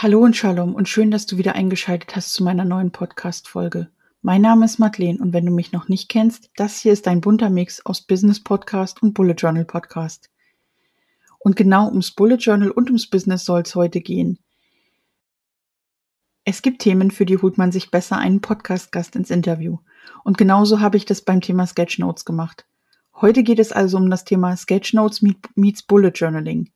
Hallo und Shalom und schön, dass du wieder eingeschaltet hast zu meiner neuen Podcast-Folge. Mein Name ist Madeleine und wenn du mich noch nicht kennst, das hier ist ein bunter Mix aus Business Podcast und Bullet Journal Podcast. Und genau ums Bullet Journal und ums Business soll es heute gehen. Es gibt Themen, für die holt man sich besser einen Podcast-Gast ins Interview. Und genauso habe ich das beim Thema Sketchnotes gemacht. Heute geht es also um das Thema Sketchnotes meets Bullet Journaling.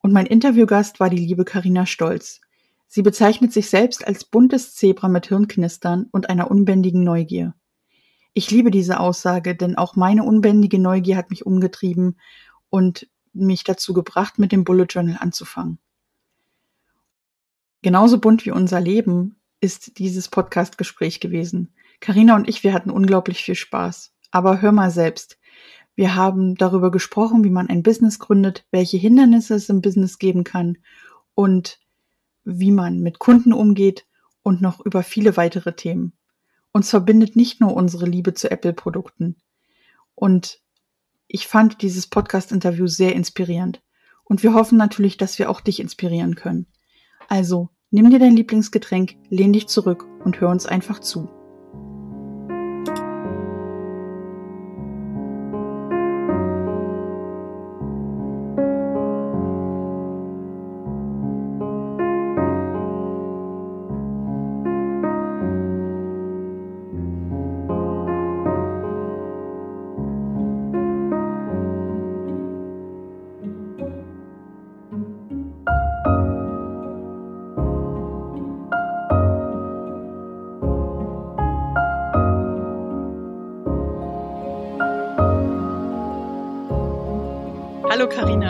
Und mein Interviewgast war die liebe Karina Stolz. Sie bezeichnet sich selbst als buntes Zebra mit Hirnknistern und einer unbändigen Neugier. Ich liebe diese Aussage, denn auch meine unbändige Neugier hat mich umgetrieben und mich dazu gebracht, mit dem Bullet Journal anzufangen. Genauso bunt wie unser Leben ist dieses Podcast-Gespräch gewesen. Karina und ich, wir hatten unglaublich viel Spaß. Aber hör mal selbst. Wir haben darüber gesprochen, wie man ein Business gründet, welche Hindernisse es im Business geben kann und wie man mit Kunden umgeht und noch über viele weitere Themen. Uns verbindet nicht nur unsere Liebe zu Apple-Produkten. Und ich fand dieses Podcast-Interview sehr inspirierend. Und wir hoffen natürlich, dass wir auch dich inspirieren können. Also, nimm dir dein Lieblingsgetränk, lehn dich zurück und hör uns einfach zu.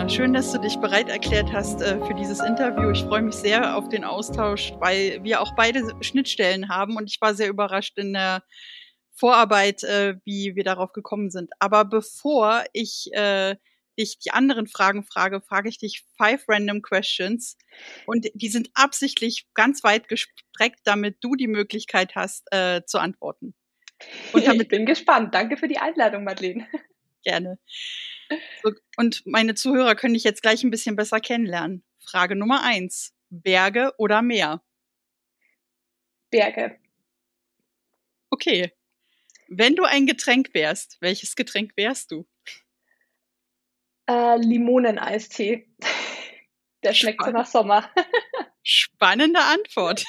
Schön, dass du dich bereit erklärt hast äh, für dieses Interview. Ich freue mich sehr auf den Austausch, weil wir auch beide Schnittstellen haben und ich war sehr überrascht in der Vorarbeit, äh, wie wir darauf gekommen sind. Aber bevor ich äh, dich die anderen Fragen frage, frage ich dich five random questions und die sind absichtlich ganz weit gestreckt, damit du die Möglichkeit hast äh, zu antworten. Und damit ich bin gespannt. Danke für die Einladung, Madeleine. Gerne. So, und meine Zuhörer können dich jetzt gleich ein bisschen besser kennenlernen. Frage Nummer eins. Berge oder Meer? Berge. Okay. Wenn du ein Getränk wärst, welches Getränk wärst du? Äh, Limoneneistee. Der schmeckt so nach Sommer. Spannende Antwort.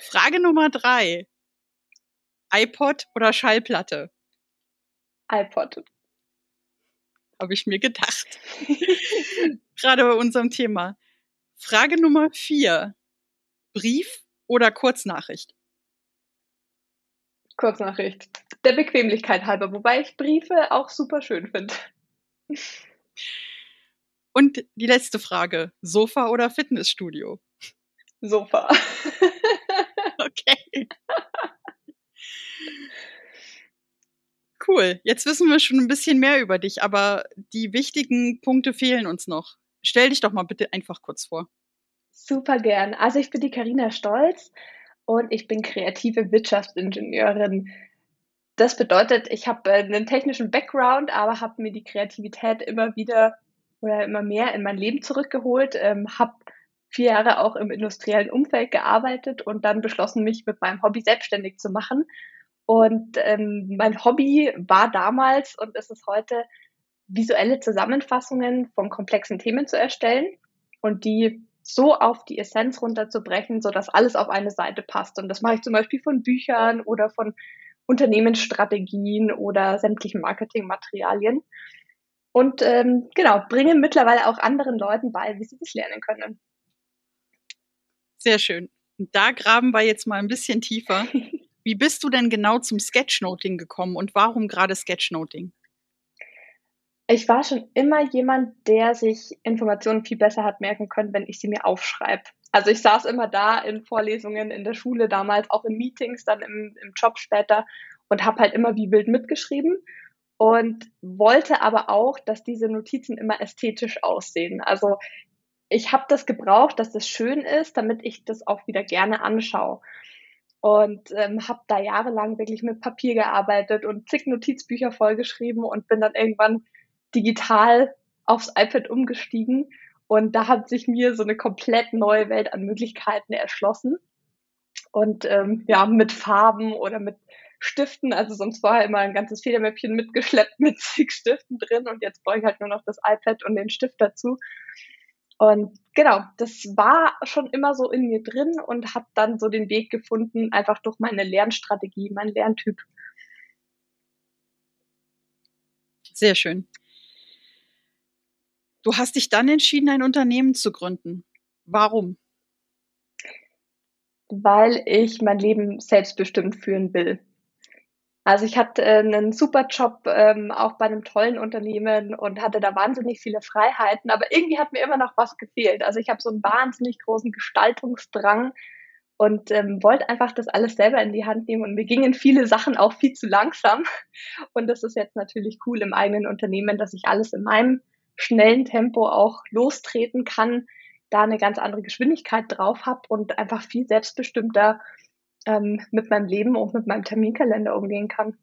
Frage Nummer drei. iPod oder Schallplatte? iPod habe ich mir gedacht. Gerade bei unserem Thema. Frage Nummer vier. Brief oder Kurznachricht? Kurznachricht. Der Bequemlichkeit halber, wobei ich Briefe auch super schön finde. Und die letzte Frage. Sofa oder Fitnessstudio? Sofa. okay. Cool. Jetzt wissen wir schon ein bisschen mehr über dich, aber die wichtigen Punkte fehlen uns noch. Stell dich doch mal bitte einfach kurz vor. Super gern. Also ich bin die Karina Stolz und ich bin kreative Wirtschaftsingenieurin. Das bedeutet, ich habe äh, einen technischen Background, aber habe mir die Kreativität immer wieder oder immer mehr in mein Leben zurückgeholt, ähm, habe vier Jahre auch im industriellen Umfeld gearbeitet und dann beschlossen, mich mit meinem Hobby selbstständig zu machen und ähm, mein Hobby war damals und ist es heute, visuelle Zusammenfassungen von komplexen Themen zu erstellen und die so auf die Essenz runterzubrechen, so dass alles auf eine Seite passt. Und das mache ich zum Beispiel von Büchern oder von Unternehmensstrategien oder sämtlichen Marketingmaterialien. Und ähm, genau, bringe mittlerweile auch anderen Leuten bei, wie sie das lernen können. Sehr schön. Und da graben wir jetzt mal ein bisschen tiefer. Wie bist du denn genau zum Sketchnoting gekommen und warum gerade Sketchnoting? Ich war schon immer jemand, der sich Informationen viel besser hat merken können, wenn ich sie mir aufschreibe. Also ich saß immer da in Vorlesungen in der Schule damals, auch in Meetings, dann im, im Job später und habe halt immer wie wild mitgeschrieben und wollte aber auch, dass diese Notizen immer ästhetisch aussehen. Also ich habe das gebraucht, dass das schön ist, damit ich das auch wieder gerne anschaue und ähm, habe da jahrelang wirklich mit Papier gearbeitet und zig Notizbücher vollgeschrieben und bin dann irgendwann digital aufs iPad umgestiegen Und da hat sich mir so eine komplett neue Welt an Möglichkeiten erschlossen. Und ähm, ja, mit Farben oder mit Stiften, also sonst war immer ein ganzes Federmäppchen mitgeschleppt mit zig Stiften drin und jetzt brauche ich halt nur noch das iPad und den Stift dazu. Und genau, das war schon immer so in mir drin und hat dann so den Weg gefunden, einfach durch meine Lernstrategie, mein Lerntyp. Sehr schön. Du hast dich dann entschieden, ein Unternehmen zu gründen. Warum? Weil ich mein Leben selbstbestimmt führen will. Also ich hatte äh, einen super Job ähm, auch bei einem tollen Unternehmen und hatte da wahnsinnig viele Freiheiten, aber irgendwie hat mir immer noch was gefehlt. Also ich habe so einen wahnsinnig großen Gestaltungsdrang und ähm, wollte einfach das alles selber in die Hand nehmen und mir gingen viele Sachen auch viel zu langsam. Und das ist jetzt natürlich cool im eigenen Unternehmen, dass ich alles in meinem schnellen Tempo auch lostreten kann, da eine ganz andere Geschwindigkeit drauf habe und einfach viel selbstbestimmter ähm, mit meinem Leben und mit meinem Terminkalender umgehen kann.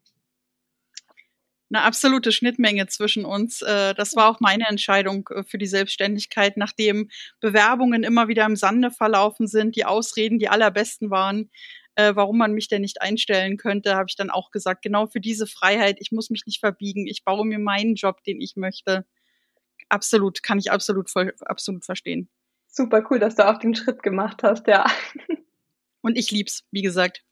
Eine absolute Schnittmenge zwischen uns. Äh, das war auch meine Entscheidung äh, für die Selbstständigkeit, nachdem Bewerbungen immer wieder im Sande verlaufen sind, die Ausreden die allerbesten waren, äh, warum man mich denn nicht einstellen könnte, habe ich dann auch gesagt, genau für diese Freiheit, ich muss mich nicht verbiegen, ich baue mir meinen Job, den ich möchte. Absolut, kann ich absolut, absolut verstehen. Super cool, dass du auch den Schritt gemacht hast, ja. Und ich lieb's, wie gesagt.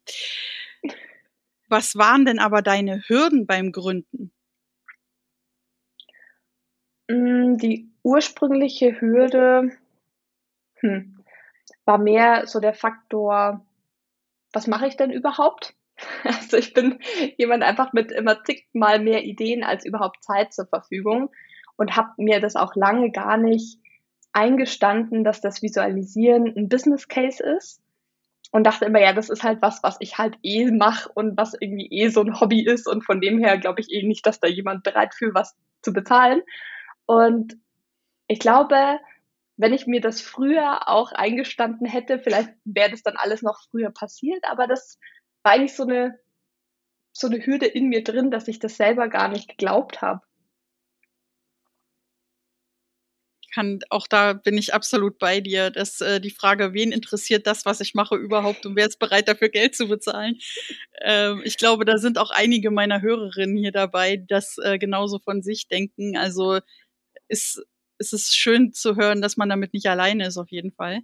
Was waren denn aber deine Hürden beim Gründen? Mm, die ursprüngliche Hürde hm, war mehr so der Faktor, was mache ich denn überhaupt? Also ich bin jemand einfach mit immer zigmal mehr Ideen als überhaupt Zeit zur Verfügung und habe mir das auch lange gar nicht eingestanden, dass das Visualisieren ein Business Case ist und dachte immer, ja, das ist halt was, was ich halt eh mache und was irgendwie eh so ein Hobby ist und von dem her glaube ich eh nicht, dass da jemand bereit für was zu bezahlen. Und ich glaube, wenn ich mir das früher auch eingestanden hätte, vielleicht wäre das dann alles noch früher passiert, aber das war eigentlich so eine, so eine Hürde in mir drin, dass ich das selber gar nicht geglaubt habe. Kann, auch da bin ich absolut bei dir, dass äh, die Frage, wen interessiert das, was ich mache überhaupt und wer ist bereit dafür Geld zu bezahlen? Ähm, ich glaube, da sind auch einige meiner Hörerinnen hier dabei, die das äh, genauso von sich denken. Also ist, ist es schön zu hören, dass man damit nicht alleine ist, auf jeden Fall.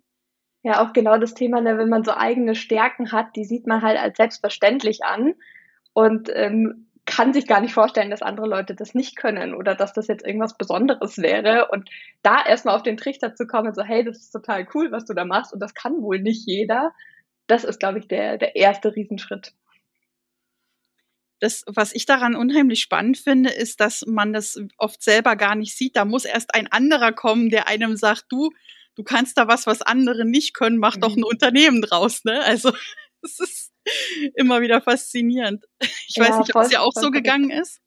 Ja, auch genau das Thema, ne, wenn man so eigene Stärken hat, die sieht man halt als selbstverständlich an. Und ähm, kann sich gar nicht vorstellen, dass andere Leute das nicht können oder dass das jetzt irgendwas Besonderes wäre. Und da erstmal auf den Trichter zu kommen, so, hey, das ist total cool, was du da machst und das kann wohl nicht jeder, das ist, glaube ich, der, der erste Riesenschritt. Das, was ich daran unheimlich spannend finde, ist, dass man das oft selber gar nicht sieht. Da muss erst ein anderer kommen, der einem sagt, du, du kannst da was, was andere nicht können, mach mhm. doch ein Unternehmen draus, ne? Also, es ist, immer wieder faszinierend. Ich weiß nicht, ob es ja auch so gegangen ist.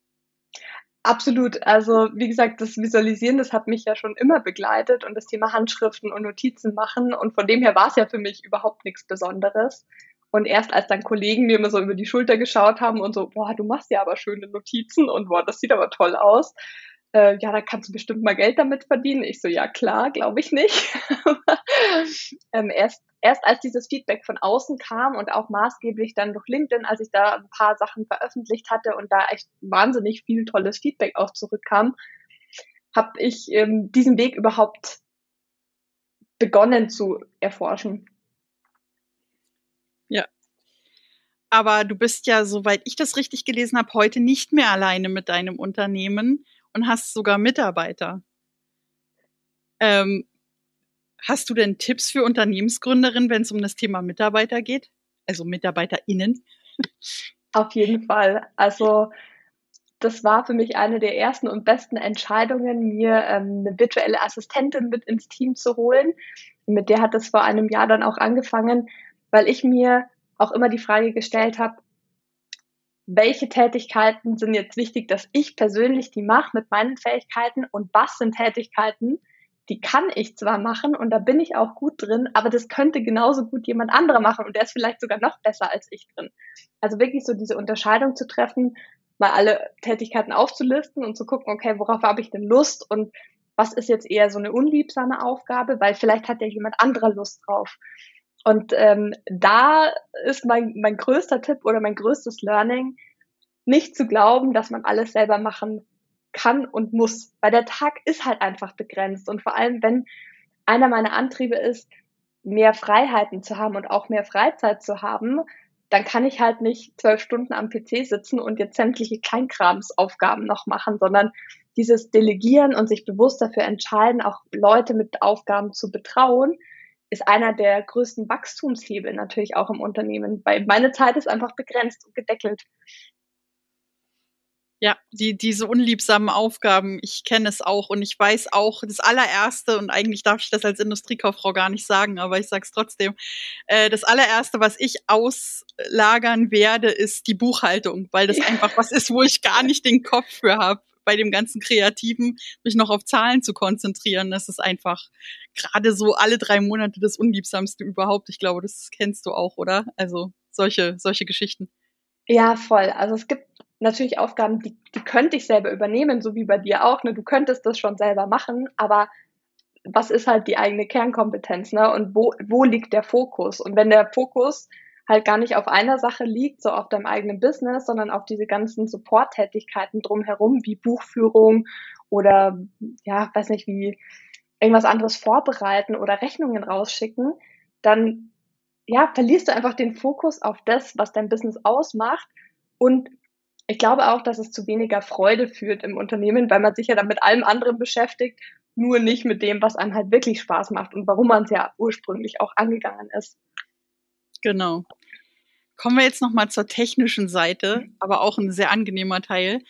Absolut. Also wie gesagt, das Visualisieren, das hat mich ja schon immer begleitet und das Thema Handschriften und Notizen machen. Und von dem her war es ja für mich überhaupt nichts Besonderes. Und erst als dann Kollegen mir immer so über die Schulter geschaut haben und so, boah, du machst ja aber schöne Notizen und boah, das sieht aber toll aus, äh, ja, da kannst du bestimmt mal Geld damit verdienen. Ich so, ja klar, glaube ich nicht. ähm, erst, erst als dieses Feedback von außen kam und auch maßgeblich dann durch LinkedIn, als ich da ein paar Sachen veröffentlicht hatte und da echt wahnsinnig viel tolles Feedback auch zurückkam, habe ich ähm, diesen Weg überhaupt begonnen zu erforschen. Ja. Aber du bist ja, soweit ich das richtig gelesen habe, heute nicht mehr alleine mit deinem Unternehmen, und hast sogar Mitarbeiter. Ähm, hast du denn Tipps für Unternehmensgründerinnen, wenn es um das Thema Mitarbeiter geht? Also MitarbeiterInnen? Auf jeden Fall. Also das war für mich eine der ersten und besten Entscheidungen, mir ähm, eine virtuelle Assistentin mit ins Team zu holen. Mit der hat es vor einem Jahr dann auch angefangen, weil ich mir auch immer die Frage gestellt habe, welche Tätigkeiten sind jetzt wichtig, dass ich persönlich die mache mit meinen Fähigkeiten und was sind Tätigkeiten, die kann ich zwar machen und da bin ich auch gut drin, aber das könnte genauso gut jemand anderer machen und der ist vielleicht sogar noch besser als ich drin. Also wirklich so diese Unterscheidung zu treffen, mal alle Tätigkeiten aufzulisten und zu gucken, okay, worauf habe ich denn Lust und was ist jetzt eher so eine unliebsame Aufgabe, weil vielleicht hat ja jemand anderer Lust drauf. Und ähm, da ist mein, mein größter Tipp oder mein größtes Learning, nicht zu glauben, dass man alles selber machen kann und muss, weil der Tag ist halt einfach begrenzt. Und vor allem, wenn einer meiner Antriebe ist, mehr Freiheiten zu haben und auch mehr Freizeit zu haben, dann kann ich halt nicht zwölf Stunden am PC sitzen und jetzt sämtliche Kleinkramsaufgaben noch machen, sondern dieses Delegieren und sich bewusst dafür entscheiden, auch Leute mit Aufgaben zu betrauen, ist einer der größten Wachstumshebel natürlich auch im Unternehmen, weil meine Zeit ist einfach begrenzt und gedeckelt. Ja, die, diese unliebsamen Aufgaben, ich kenne es auch und ich weiß auch, das allererste, und eigentlich darf ich das als Industriekauffrau gar nicht sagen, aber ich sag's trotzdem, äh, das allererste, was ich auslagern werde, ist die Buchhaltung, weil das ja. einfach was ist, wo ich gar nicht den Kopf für habe, bei dem ganzen Kreativen, mich noch auf Zahlen zu konzentrieren. Das ist einfach gerade so alle drei Monate das Unliebsamste überhaupt. Ich glaube, das kennst du auch, oder? Also solche, solche Geschichten. Ja, voll. Also es gibt natürlich Aufgaben, die, die könnte ich selber übernehmen, so wie bei dir auch. Ne? Du könntest das schon selber machen, aber was ist halt die eigene Kernkompetenz, ne? Und wo, wo liegt der Fokus? Und wenn der Fokus halt gar nicht auf einer Sache liegt, so auf deinem eigenen Business, sondern auf diese ganzen Support-Tätigkeiten drumherum, wie Buchführung oder ja, weiß nicht, wie irgendwas anderes vorbereiten oder Rechnungen rausschicken, dann ja, verlierst du einfach den Fokus auf das, was dein Business ausmacht und ich glaube auch, dass es zu weniger Freude führt im Unternehmen, weil man sich ja dann mit allem anderen beschäftigt, nur nicht mit dem, was einem halt wirklich Spaß macht und warum man es ja ursprünglich auch angegangen ist. Genau. Kommen wir jetzt nochmal zur technischen Seite, aber auch ein sehr angenehmer Teil.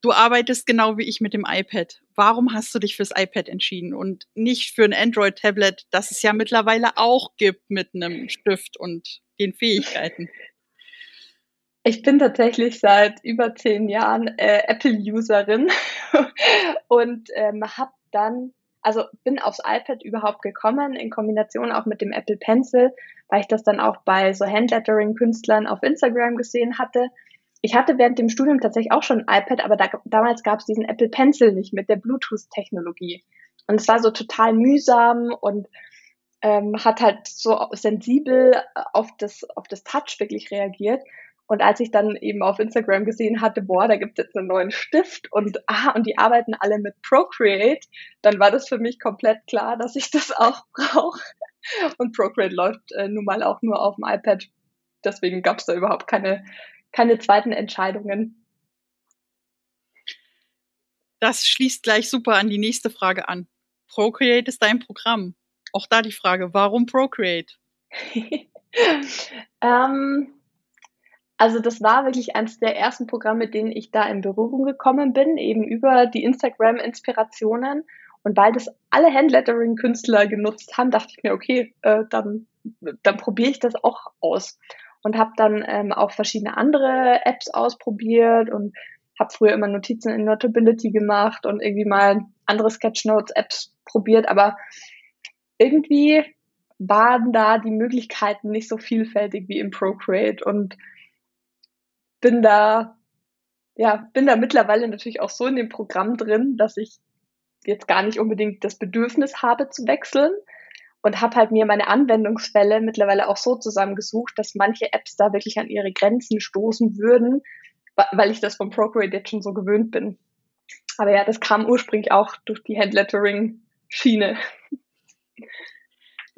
Du arbeitest genau wie ich mit dem iPad. Warum hast du dich fürs iPad entschieden und nicht für ein Android-Tablet, das es ja mittlerweile auch gibt mit einem Stift und den Fähigkeiten? Ich bin tatsächlich seit über zehn Jahren äh, Apple-Userin und ähm, habe dann, also bin aufs iPad überhaupt gekommen, in Kombination auch mit dem Apple Pencil, weil ich das dann auch bei so Handlettering-Künstlern auf Instagram gesehen hatte. Ich hatte während dem Studium tatsächlich auch schon ein iPad, aber da, damals gab es diesen Apple Pencil nicht mit der Bluetooth-Technologie. Und es war so total mühsam und ähm, hat halt so sensibel auf das, auf das Touch wirklich reagiert. Und als ich dann eben auf Instagram gesehen hatte, boah, da gibt es jetzt einen neuen Stift und ah, und die arbeiten alle mit Procreate, dann war das für mich komplett klar, dass ich das auch brauche. Und Procreate läuft äh, nun mal auch nur auf dem iPad. Deswegen gab es da überhaupt keine, keine zweiten Entscheidungen. Das schließt gleich super an die nächste Frage an. Procreate ist dein Programm. Auch da die Frage, warum Procreate? ähm, also das war wirklich eines der ersten Programme, mit denen ich da in Berührung gekommen bin, eben über die Instagram-Inspirationen. Und weil das alle Handlettering-Künstler genutzt haben, dachte ich mir, okay, äh, dann, dann probiere ich das auch aus. Und habe dann ähm, auch verschiedene andere Apps ausprobiert und habe früher immer Notizen in Notability gemacht und irgendwie mal andere Sketchnotes-Apps probiert. Aber irgendwie waren da die Möglichkeiten nicht so vielfältig wie im Procreate. Und bin da, ja, bin da mittlerweile natürlich auch so in dem Programm drin, dass ich jetzt gar nicht unbedingt das Bedürfnis habe zu wechseln und habe halt mir meine Anwendungsfälle mittlerweile auch so zusammengesucht, dass manche Apps da wirklich an ihre Grenzen stoßen würden, weil ich das vom Procreate jetzt schon so gewöhnt bin. Aber ja, das kam ursprünglich auch durch die Handlettering-Schiene.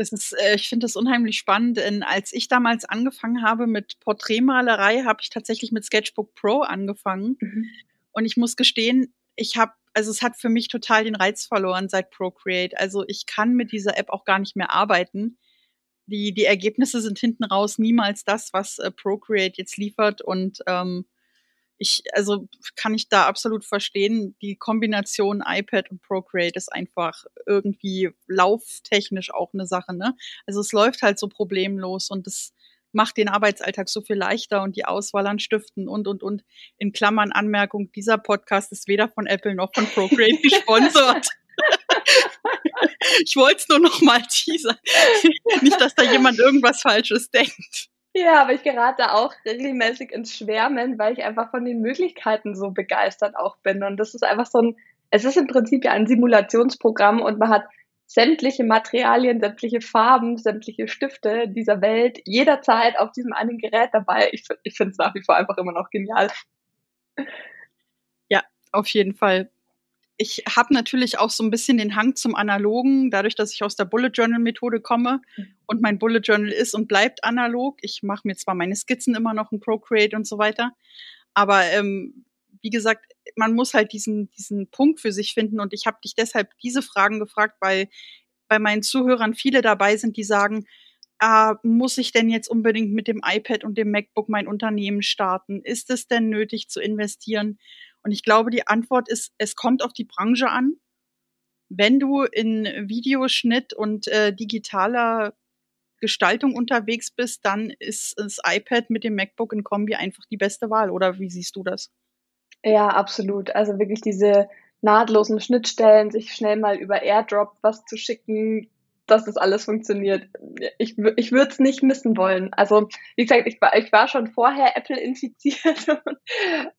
Das ist, äh, ich finde das unheimlich spannend, denn als ich damals angefangen habe mit Porträtmalerei, habe ich tatsächlich mit Sketchbook Pro angefangen. Mhm. Und ich muss gestehen, ich habe, also es hat für mich total den Reiz verloren seit Procreate. Also ich kann mit dieser App auch gar nicht mehr arbeiten. Die, die Ergebnisse sind hinten raus niemals das, was äh, Procreate jetzt liefert. Und ähm, ich, also kann ich da absolut verstehen, die Kombination iPad und Procreate ist einfach irgendwie lauftechnisch auch eine Sache, ne? Also es läuft halt so problemlos und es macht den Arbeitsalltag so viel leichter und die Auswahl an Stiften und, und, und. In Klammern Anmerkung, dieser Podcast ist weder von Apple noch von Procreate gesponsert. ich wollte es nur noch mal teasern. Nicht, dass da jemand irgendwas Falsches denkt. Ja, aber ich gerate auch regelmäßig ins Schwärmen, weil ich einfach von den Möglichkeiten so begeistert auch bin. Und das ist einfach so ein es ist im Prinzip ja ein Simulationsprogramm und man hat sämtliche Materialien, sämtliche Farben, sämtliche Stifte dieser Welt jederzeit auf diesem einen Gerät dabei. Ich, ich finde es nach wie vor einfach immer noch genial. Ja, auf jeden Fall. Ich habe natürlich auch so ein bisschen den Hang zum Analogen, dadurch, dass ich aus der Bullet Journal Methode komme mhm. und mein Bullet Journal ist und bleibt analog. Ich mache mir zwar meine Skizzen immer noch in Procreate und so weiter, aber ähm, wie gesagt, man muss halt diesen, diesen Punkt für sich finden. Und ich habe dich deshalb diese Fragen gefragt, weil bei meinen Zuhörern viele dabei sind, die sagen, ah, muss ich denn jetzt unbedingt mit dem iPad und dem MacBook mein Unternehmen starten? Ist es denn nötig zu investieren? Und ich glaube, die Antwort ist, es kommt auf die Branche an. Wenn du in Videoschnitt und äh, digitaler Gestaltung unterwegs bist, dann ist das iPad mit dem MacBook in Kombi einfach die beste Wahl. Oder wie siehst du das? Ja, absolut. Also wirklich diese nahtlosen Schnittstellen, sich schnell mal über AirDrop was zu schicken, dass das alles funktioniert. Ich, ich würde es nicht missen wollen. Also, wie gesagt, ich war, ich war schon vorher Apple infiziert und,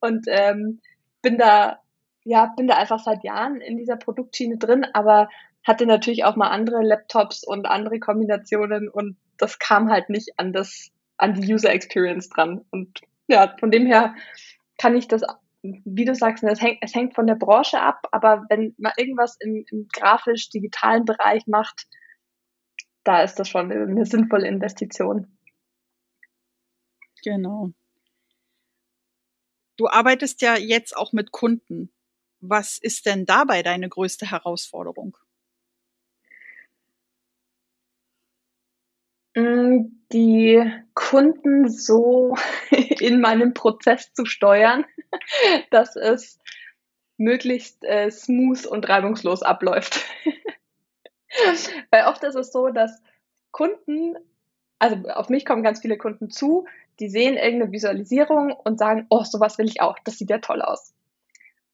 und ähm, bin da, ja, bin da einfach seit Jahren in dieser Produktschiene drin, aber hatte natürlich auch mal andere Laptops und andere Kombinationen und das kam halt nicht an das, an die User Experience dran. Und ja, von dem her kann ich das wie du sagst, es hängt, es hängt von der Branche ab, aber wenn man irgendwas im, im grafisch-digitalen Bereich macht, da ist das schon eine sinnvolle Investition. Genau. Du arbeitest ja jetzt auch mit Kunden. Was ist denn dabei deine größte Herausforderung? Mm, die Kunden so in meinem Prozess zu steuern, dass es möglichst äh, smooth und reibungslos abläuft. Weil oft ist es so, dass Kunden, also auf mich kommen ganz viele Kunden zu, die sehen irgendeine Visualisierung und sagen, oh, sowas will ich auch, das sieht ja toll aus.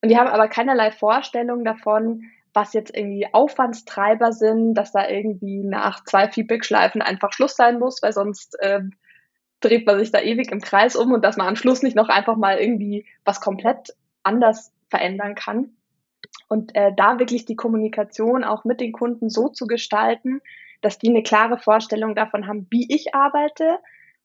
Und die haben aber keinerlei Vorstellung davon, was jetzt irgendwie Aufwandstreiber sind, dass da irgendwie nach zwei Feedback-Schleifen einfach Schluss sein muss, weil sonst äh, dreht man sich da ewig im Kreis um und dass man am Schluss nicht noch einfach mal irgendwie was komplett anders verändern kann. Und äh, da wirklich die Kommunikation auch mit den Kunden so zu gestalten, dass die eine klare Vorstellung davon haben, wie ich arbeite,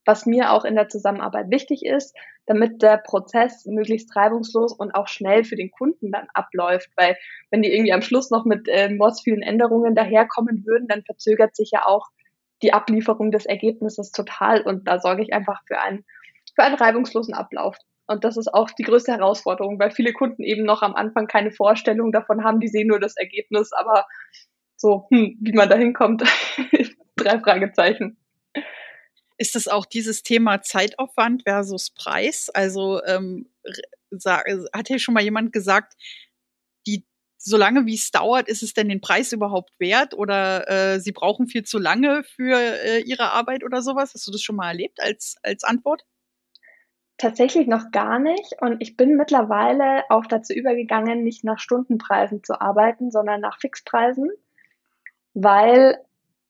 was mir auch in der Zusammenarbeit wichtig ist, damit der Prozess möglichst reibungslos und auch schnell für den Kunden dann abläuft. Weil wenn die irgendwie am Schluss noch mit äh, mords vielen Änderungen daherkommen würden, dann verzögert sich ja auch die Ablieferung des Ergebnisses total. Und da sorge ich einfach für einen, für einen reibungslosen Ablauf. Und das ist auch die größte Herausforderung, weil viele Kunden eben noch am Anfang keine Vorstellung davon haben, die sehen nur das Ergebnis, aber so, hm, wie man da hinkommt, drei Fragezeichen. Ist es auch dieses Thema Zeitaufwand versus Preis? Also ähm, hat hier schon mal jemand gesagt, die solange wie es dauert, ist es denn den Preis überhaupt wert oder äh, sie brauchen viel zu lange für äh, ihre Arbeit oder sowas? Hast du das schon mal erlebt als, als Antwort? Tatsächlich noch gar nicht. Und ich bin mittlerweile auch dazu übergegangen, nicht nach Stundenpreisen zu arbeiten, sondern nach Fixpreisen, weil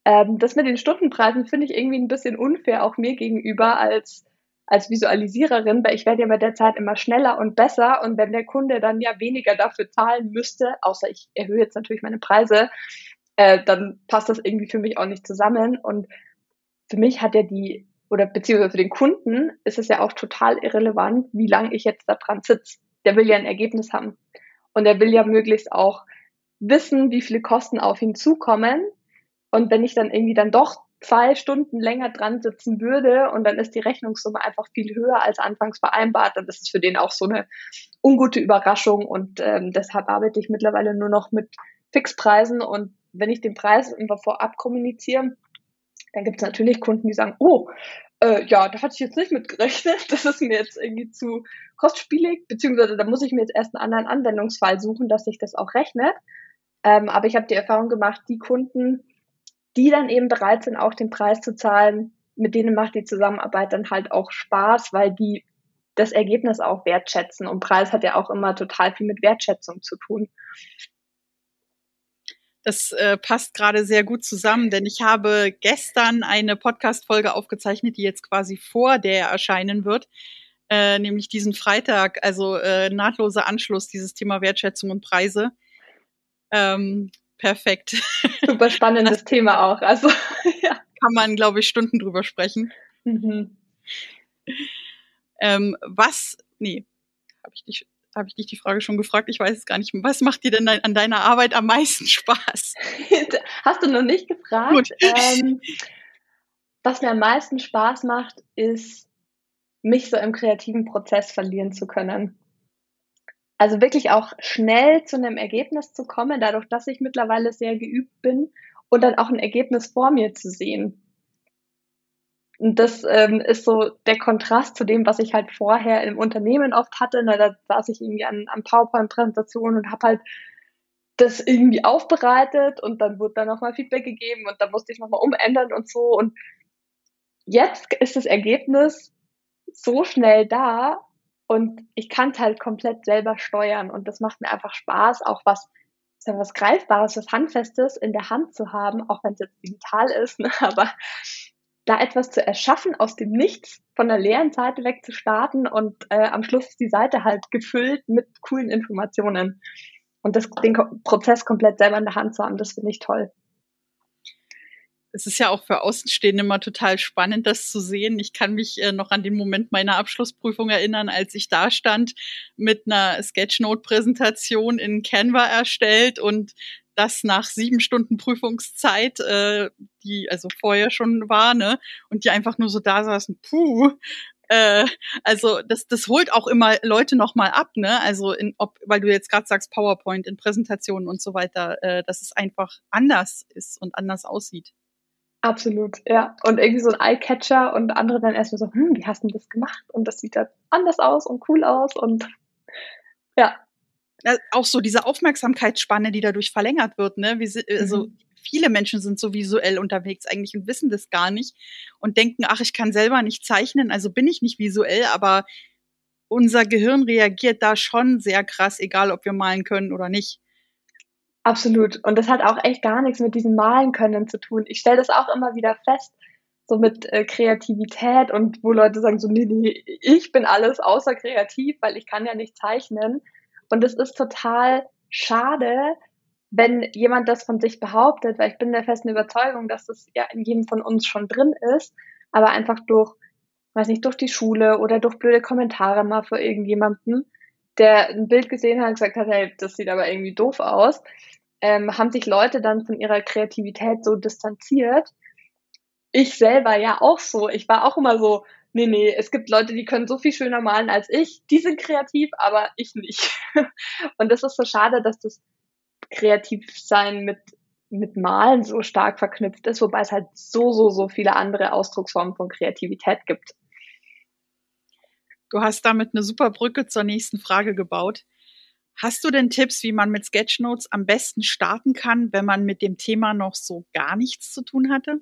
ähm, das mit den Stundenpreisen finde ich irgendwie ein bisschen unfair, auch mir gegenüber als, als Visualisiererin, weil ich werde ja mit der Zeit immer schneller und besser und wenn der Kunde dann ja weniger dafür zahlen müsste, außer ich erhöhe jetzt natürlich meine Preise, äh, dann passt das irgendwie für mich auch nicht zusammen und für mich hat ja die, oder beziehungsweise für den Kunden ist es ja auch total irrelevant, wie lange ich jetzt da dran sitze. Der will ja ein Ergebnis haben. Und er will ja möglichst auch wissen, wie viele Kosten auf ihn zukommen, und wenn ich dann irgendwie dann doch zwei Stunden länger dran sitzen würde und dann ist die Rechnungssumme einfach viel höher als anfangs vereinbart, dann ist es für den auch so eine ungute Überraschung. Und ähm, deshalb arbeite ich mittlerweile nur noch mit Fixpreisen. Und wenn ich den Preis immer vorab kommuniziere, dann gibt es natürlich Kunden, die sagen, oh, äh, ja, da hatte ich jetzt nicht mit gerechnet, das ist mir jetzt irgendwie zu kostspielig, beziehungsweise da muss ich mir jetzt erst einen anderen Anwendungsfall suchen, dass sich das auch rechnet. Ähm, aber ich habe die Erfahrung gemacht, die Kunden, die dann eben bereit sind, auch den Preis zu zahlen, mit denen macht die Zusammenarbeit dann halt auch Spaß, weil die das Ergebnis auch wertschätzen. Und Preis hat ja auch immer total viel mit Wertschätzung zu tun. Das äh, passt gerade sehr gut zusammen, denn ich habe gestern eine Podcast-Folge aufgezeichnet, die jetzt quasi vor der erscheinen wird, äh, nämlich diesen Freitag, also äh, nahtloser Anschluss, dieses Thema Wertschätzung und Preise Ähm, perfekt. Super spannendes das Thema auch. Also ja. kann man, glaube ich, Stunden drüber sprechen. Mhm. Ähm, was, nee, habe ich dich habe ich dich die Frage schon gefragt, ich weiß es gar nicht. Was macht dir denn an deiner Arbeit am meisten Spaß? Hast du noch nicht gefragt? Gut. Ähm, was mir am meisten Spaß macht, ist, mich so im kreativen Prozess verlieren zu können. Also wirklich auch schnell zu einem Ergebnis zu kommen, dadurch, dass ich mittlerweile sehr geübt bin und dann auch ein Ergebnis vor mir zu sehen. Und das ähm, ist so der Kontrast zu dem, was ich halt vorher im Unternehmen oft hatte. Na, da saß ich irgendwie an, an PowerPoint-Präsentationen und habe halt das irgendwie aufbereitet und dann wurde da nochmal Feedback gegeben und dann musste ich nochmal umändern und so. Und jetzt ist das Ergebnis so schnell da und ich kann es halt komplett selber steuern und das macht mir einfach Spaß, auch was was Greifbares, was Handfestes in der Hand zu haben, auch wenn es jetzt digital ist, ne? aber da etwas zu erschaffen aus dem Nichts, von der leeren Seite weg zu starten und äh, am Schluss ist die Seite halt gefüllt mit coolen Informationen. Und das, den Prozess komplett selber in der Hand zu haben, das finde ich toll. Es ist ja auch für Außenstehende immer total spannend, das zu sehen. Ich kann mich äh, noch an den Moment meiner Abschlussprüfung erinnern, als ich da stand mit einer Sketchnote-Präsentation in Canva erstellt und das nach sieben Stunden Prüfungszeit, äh, die also vorher schon war, ne, und die einfach nur so da saßen, puh, äh, also das, das holt auch immer Leute noch mal ab, ne? Also in, ob, weil du jetzt gerade sagst PowerPoint in Präsentationen und so weiter, äh, dass es einfach anders ist und anders aussieht. Absolut, ja. Und irgendwie so ein Eye-Catcher und andere dann erstmal so, hm, wie hast du das gemacht? Und das sieht da anders aus und cool aus und ja, auch so diese Aufmerksamkeitsspanne, die dadurch verlängert wird, ne? Wie, also mhm. viele Menschen sind so visuell unterwegs eigentlich und wissen das gar nicht und denken, ach, ich kann selber nicht zeichnen, also bin ich nicht visuell, aber unser Gehirn reagiert da schon sehr krass, egal ob wir malen können oder nicht. Absolut. Und das hat auch echt gar nichts mit diesem Malen können zu tun. Ich stelle das auch immer wieder fest, so mit äh, Kreativität und wo Leute sagen so, nee, nee, ich bin alles außer kreativ, weil ich kann ja nicht zeichnen. Und es ist total schade, wenn jemand das von sich behauptet, weil ich bin der festen Überzeugung, dass das ja in jedem von uns schon drin ist, aber einfach durch, weiß nicht, durch die Schule oder durch blöde Kommentare mal für irgendjemanden, der ein Bild gesehen hat und gesagt hat, hey, das sieht aber irgendwie doof aus, ähm, haben sich Leute dann von ihrer Kreativität so distanziert. Ich selber ja auch so. Ich war auch immer so, nee, nee, es gibt Leute, die können so viel schöner malen als ich, die sind kreativ, aber ich nicht. Und das ist so schade, dass das Kreativsein mit, mit Malen so stark verknüpft ist, wobei es halt so, so, so viele andere Ausdrucksformen von Kreativität gibt. Du hast damit eine super Brücke zur nächsten Frage gebaut. Hast du denn Tipps, wie man mit Sketchnotes am besten starten kann, wenn man mit dem Thema noch so gar nichts zu tun hatte?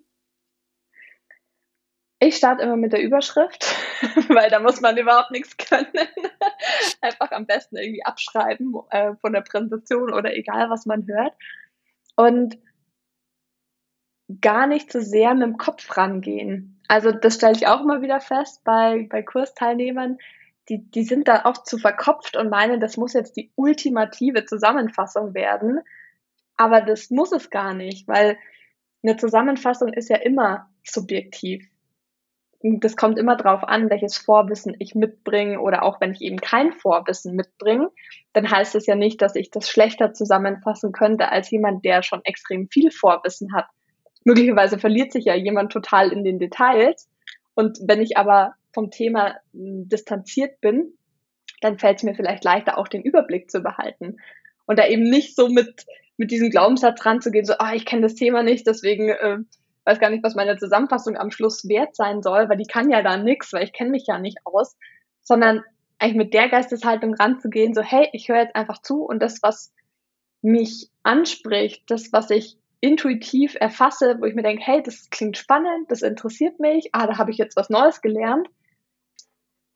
Ich starte immer mit der Überschrift, weil da muss man überhaupt nichts können. Einfach am besten irgendwie abschreiben äh, von der Präsentation oder egal, was man hört. Und gar nicht so sehr mit dem Kopf rangehen. Also das stelle ich auch immer wieder fest bei, bei Kursteilnehmern. Die, die sind da oft zu verkopft und meinen, das muss jetzt die ultimative Zusammenfassung werden. Aber das muss es gar nicht, weil eine Zusammenfassung ist ja immer subjektiv das kommt immer drauf an, welches Vorwissen ich mitbringe oder auch wenn ich eben kein Vorwissen mitbringe, dann heißt es ja nicht, dass ich das schlechter zusammenfassen könnte als jemand, der schon extrem viel Vorwissen hat. Möglicherweise verliert sich ja jemand total in den Details. Und wenn ich aber vom Thema hm, distanziert bin, dann fällt es mir vielleicht leichter, auch den Überblick zu behalten. Und da eben nicht so mit mit diesem Glaubenssatz ranzugehen, so, ah, ich kenne das Thema nicht, deswegen äh, weiß gar nicht, was meine Zusammenfassung am Schluss wert sein soll, weil die kann ja da nix, weil ich kenne mich ja nicht aus, sondern eigentlich mit der Geisteshaltung ranzugehen, so hey, ich höre jetzt einfach zu und das, was mich anspricht, das, was ich intuitiv erfasse, wo ich mir denke, hey, das klingt spannend, das interessiert mich, ah, da habe ich jetzt was Neues gelernt.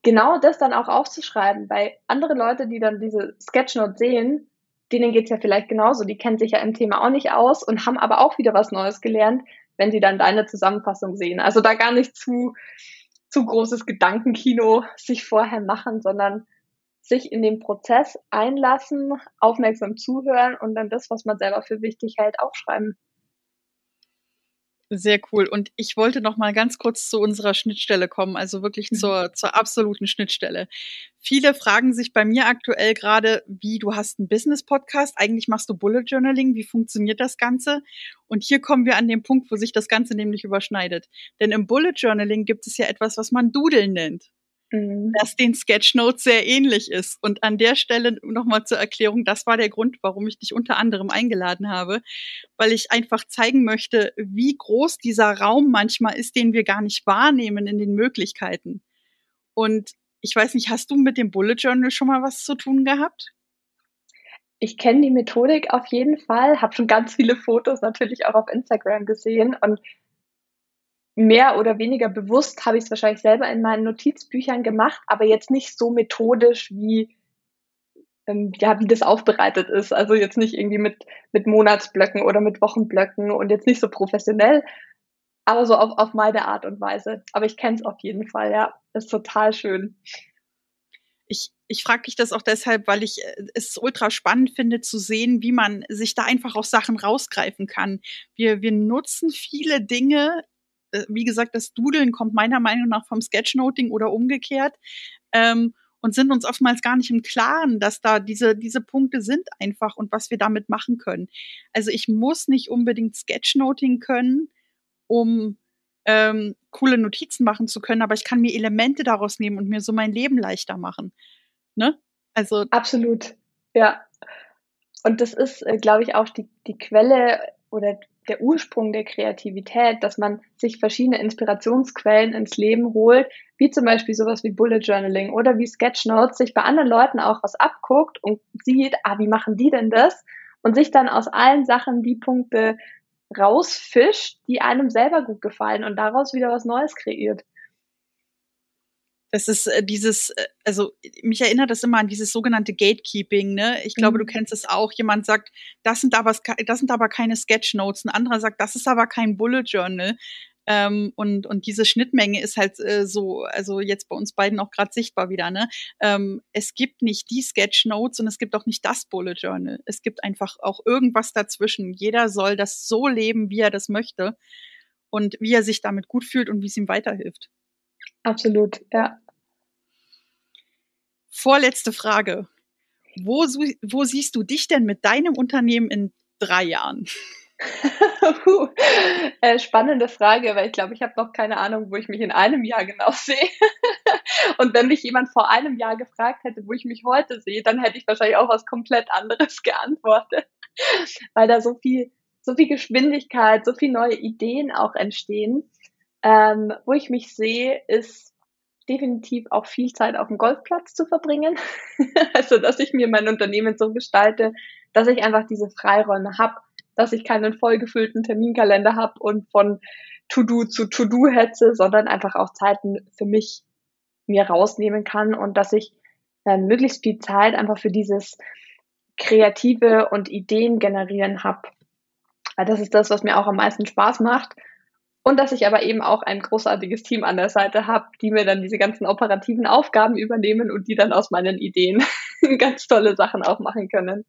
Genau das dann auch aufzuschreiben, weil andere Leute, die dann diese Sketchnote sehen, denen geht's ja vielleicht genauso, die kennen sich ja im Thema auch nicht aus und haben aber auch wieder was Neues gelernt, wenn sie dann deine Zusammenfassung sehen. Also da gar nicht zu, zu großes Gedankenkino sich vorher machen, sondern sich in den Prozess einlassen, aufmerksam zuhören und dann das, was man selber für wichtig hält, aufschreiben. Sehr cool. Und ich wollte noch mal ganz kurz zu unserer Schnittstelle kommen, also wirklich mhm. zur, zur absoluten Schnittstelle. Viele fragen sich bei mir aktuell gerade, wie du hast einen Business-Podcast, eigentlich machst du Bullet Journaling, wie funktioniert das Ganze? Und hier kommen wir an den Punkt, wo sich das Ganze nämlich überschneidet. Denn im Bullet Journaling gibt es ja etwas, was man Doodle nennt mhm. das den Sketchnotes sehr ähnlich ist. Und an der Stelle nochmal zur Erklärung, das war der Grund, warum ich dich unter anderem eingeladen habe, weil ich einfach zeigen möchte, wie groß dieser Raum manchmal ist, den wir gar nicht wahrnehmen in den Möglichkeiten. Und ich weiß nicht, hast du mit dem Bullet Journal schon mal was zu tun gehabt? Ich kenne die Methodik auf jeden Fall, habe schon ganz viele Fotos natürlich auch auf Instagram gesehen und mehr oder weniger bewusst habe ich es wahrscheinlich selber in meinen Notizbüchern gemacht, aber jetzt nicht so methodisch wie ähm, ja, wie das aufbereitet ist. Also jetzt nicht irgendwie mit, mit Monatsblöcken oder mit Wochenblöcken und jetzt nicht so professionell, aber so auf, auf meine Art und Weise. Aber ich kenne es auf jeden Fall, ja. ist total schön. Ich, ich frage dich das auch deshalb, weil ich äh, es ultra spannend finde zu sehen, wie man sich da einfach aus Sachen rausgreifen kann. Wir, wir nutzen viele Dinge wie gesagt, das Dudeln kommt meiner Meinung nach vom Sketchnoting oder umgekehrt. Ähm, und sind uns oftmals gar nicht im Klaren, dass da diese, diese Punkte sind einfach und was wir damit machen können. Also ich muss nicht unbedingt Sketchnoting können, um ähm, coole Notizen machen zu können, aber ich kann mir Elemente daraus nehmen und mir so mein Leben leichter machen. Ne? Also absolut, ja. Und das ist, äh, glaube ich, auch die, die Quelle oder der Ursprung der Kreativität, dass man sich verschiedene Inspirationsquellen ins Leben holt, wie zum Beispiel sowas wie Bullet Journaling oder wie Sketchnotes, sich bei anderen Leuten auch was abguckt und sieht, ah, wie machen die denn das? Und sich dann aus allen Sachen die Punkte rausfischt, die einem selber gut gefallen und daraus wieder was Neues kreiert. Das ist äh, dieses, äh, also mich erinnert das immer an dieses sogenannte Gatekeeping, ne? Ich glaube, mhm. du kennst es auch. Jemand sagt, das sind aber, das sind aber keine Sketchnotes. Ein anderer sagt, das ist aber kein Bullet Journal. Ähm, und, und diese Schnittmenge ist halt äh, so, also jetzt bei uns beiden auch gerade sichtbar wieder, ne? Ähm, es gibt nicht die Sketchnotes und es gibt auch nicht das Bullet Journal. Es gibt einfach auch irgendwas dazwischen. Jeder soll das so leben, wie er das möchte und wie er sich damit gut fühlt und wie es ihm weiterhilft. Absolut, ja. Vorletzte Frage. Wo, wo siehst du dich denn mit deinem Unternehmen in drei Jahren? Äh, spannende Frage, weil ich glaube, ich habe noch keine Ahnung, wo ich mich in einem Jahr genau sehe. Und wenn mich jemand vor einem Jahr gefragt hätte, wo ich mich heute sehe, dann hätte ich wahrscheinlich auch was komplett anderes geantwortet, weil da so viel, so viel Geschwindigkeit, so viele neue Ideen auch entstehen. Ähm, wo ich mich sehe, ist definitiv auch viel Zeit auf dem Golfplatz zu verbringen. also, dass ich mir mein Unternehmen so gestalte, dass ich einfach diese Freiräume habe, dass ich keinen vollgefüllten Terminkalender habe und von To-Do zu To-Do hetze, sondern einfach auch Zeiten für mich mir rausnehmen kann und dass ich äh, möglichst viel Zeit einfach für dieses kreative und Ideen generieren habe. Das ist das, was mir auch am meisten Spaß macht und dass ich aber eben auch ein großartiges Team an der Seite habe, die mir dann diese ganzen operativen Aufgaben übernehmen und die dann aus meinen Ideen ganz tolle Sachen auch machen können.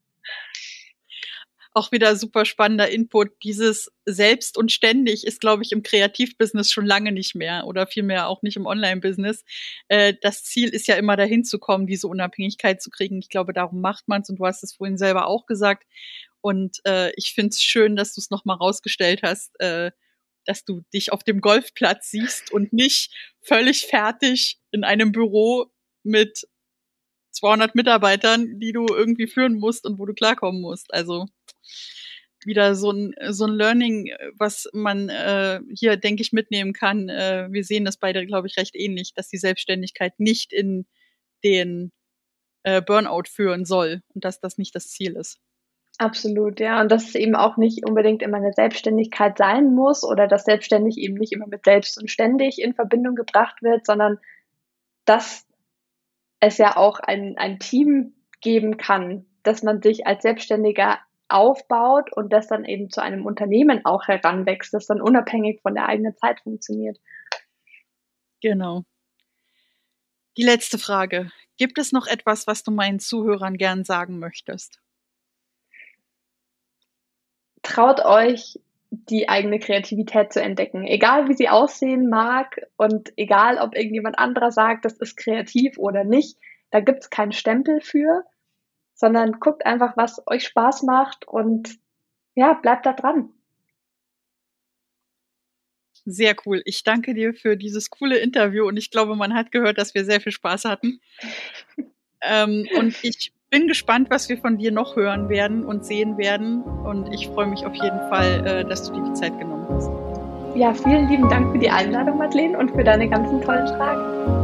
Auch wieder super spannender Input. Dieses selbst und ständig ist, glaube ich, im Kreativbusiness schon lange nicht mehr oder vielmehr auch nicht im Online-Business. Äh, das Ziel ist ja immer dahin zu kommen, diese Unabhängigkeit zu kriegen. Ich glaube, darum macht man es und du hast es vorhin selber auch gesagt. Und äh, ich finde es schön, dass du es nochmal rausgestellt hast. Dass du dich auf dem Golfplatz siehst und nicht völlig fertig in einem Büro mit 200 Mitarbeitern, die du irgendwie führen musst und wo du klarkommen musst. Also wieder so ein, so ein Learning, was man äh, hier, denke ich, mitnehmen kann. Äh, wir sehen das beide, glaube ich, recht ähnlich, dass die Selbstständigkeit nicht in den äh, Burnout führen soll und dass das nicht das Ziel ist. Absolut, ja. Und dass es eben auch nicht unbedingt immer eine Selbstständigkeit sein muss oder dass selbstständig eben nicht immer mit selbst und ständig in Verbindung gebracht wird, sondern dass es ja auch ein, ein Team geben kann, dass man sich als Selbstständiger aufbaut und das dann eben zu einem Unternehmen auch heranwächst, das dann unabhängig von der eigenen Zeit funktioniert. Genau. Die letzte Frage. Gibt es noch etwas, was du meinen Zuhörern gern sagen möchtest? Traut euch, die eigene Kreativität zu entdecken. Egal wie sie aussehen mag und egal ob irgendjemand anderer sagt, das ist kreativ oder nicht, da gibt es keinen Stempel für, sondern guckt einfach, was euch Spaß macht und ja, bleibt da dran. Sehr cool. Ich danke dir für dieses coole Interview und ich glaube, man hat gehört, dass wir sehr viel Spaß hatten. ähm, und ich bin gespannt, was wir von dir noch hören werden und sehen werden. Und ich freue mich auf jeden Fall, äh, dass du dir die Zeit genommen hast. Ja, vielen lieben Dank für die Einladung, Madeleine, und für deine ganzen tollen Fragen.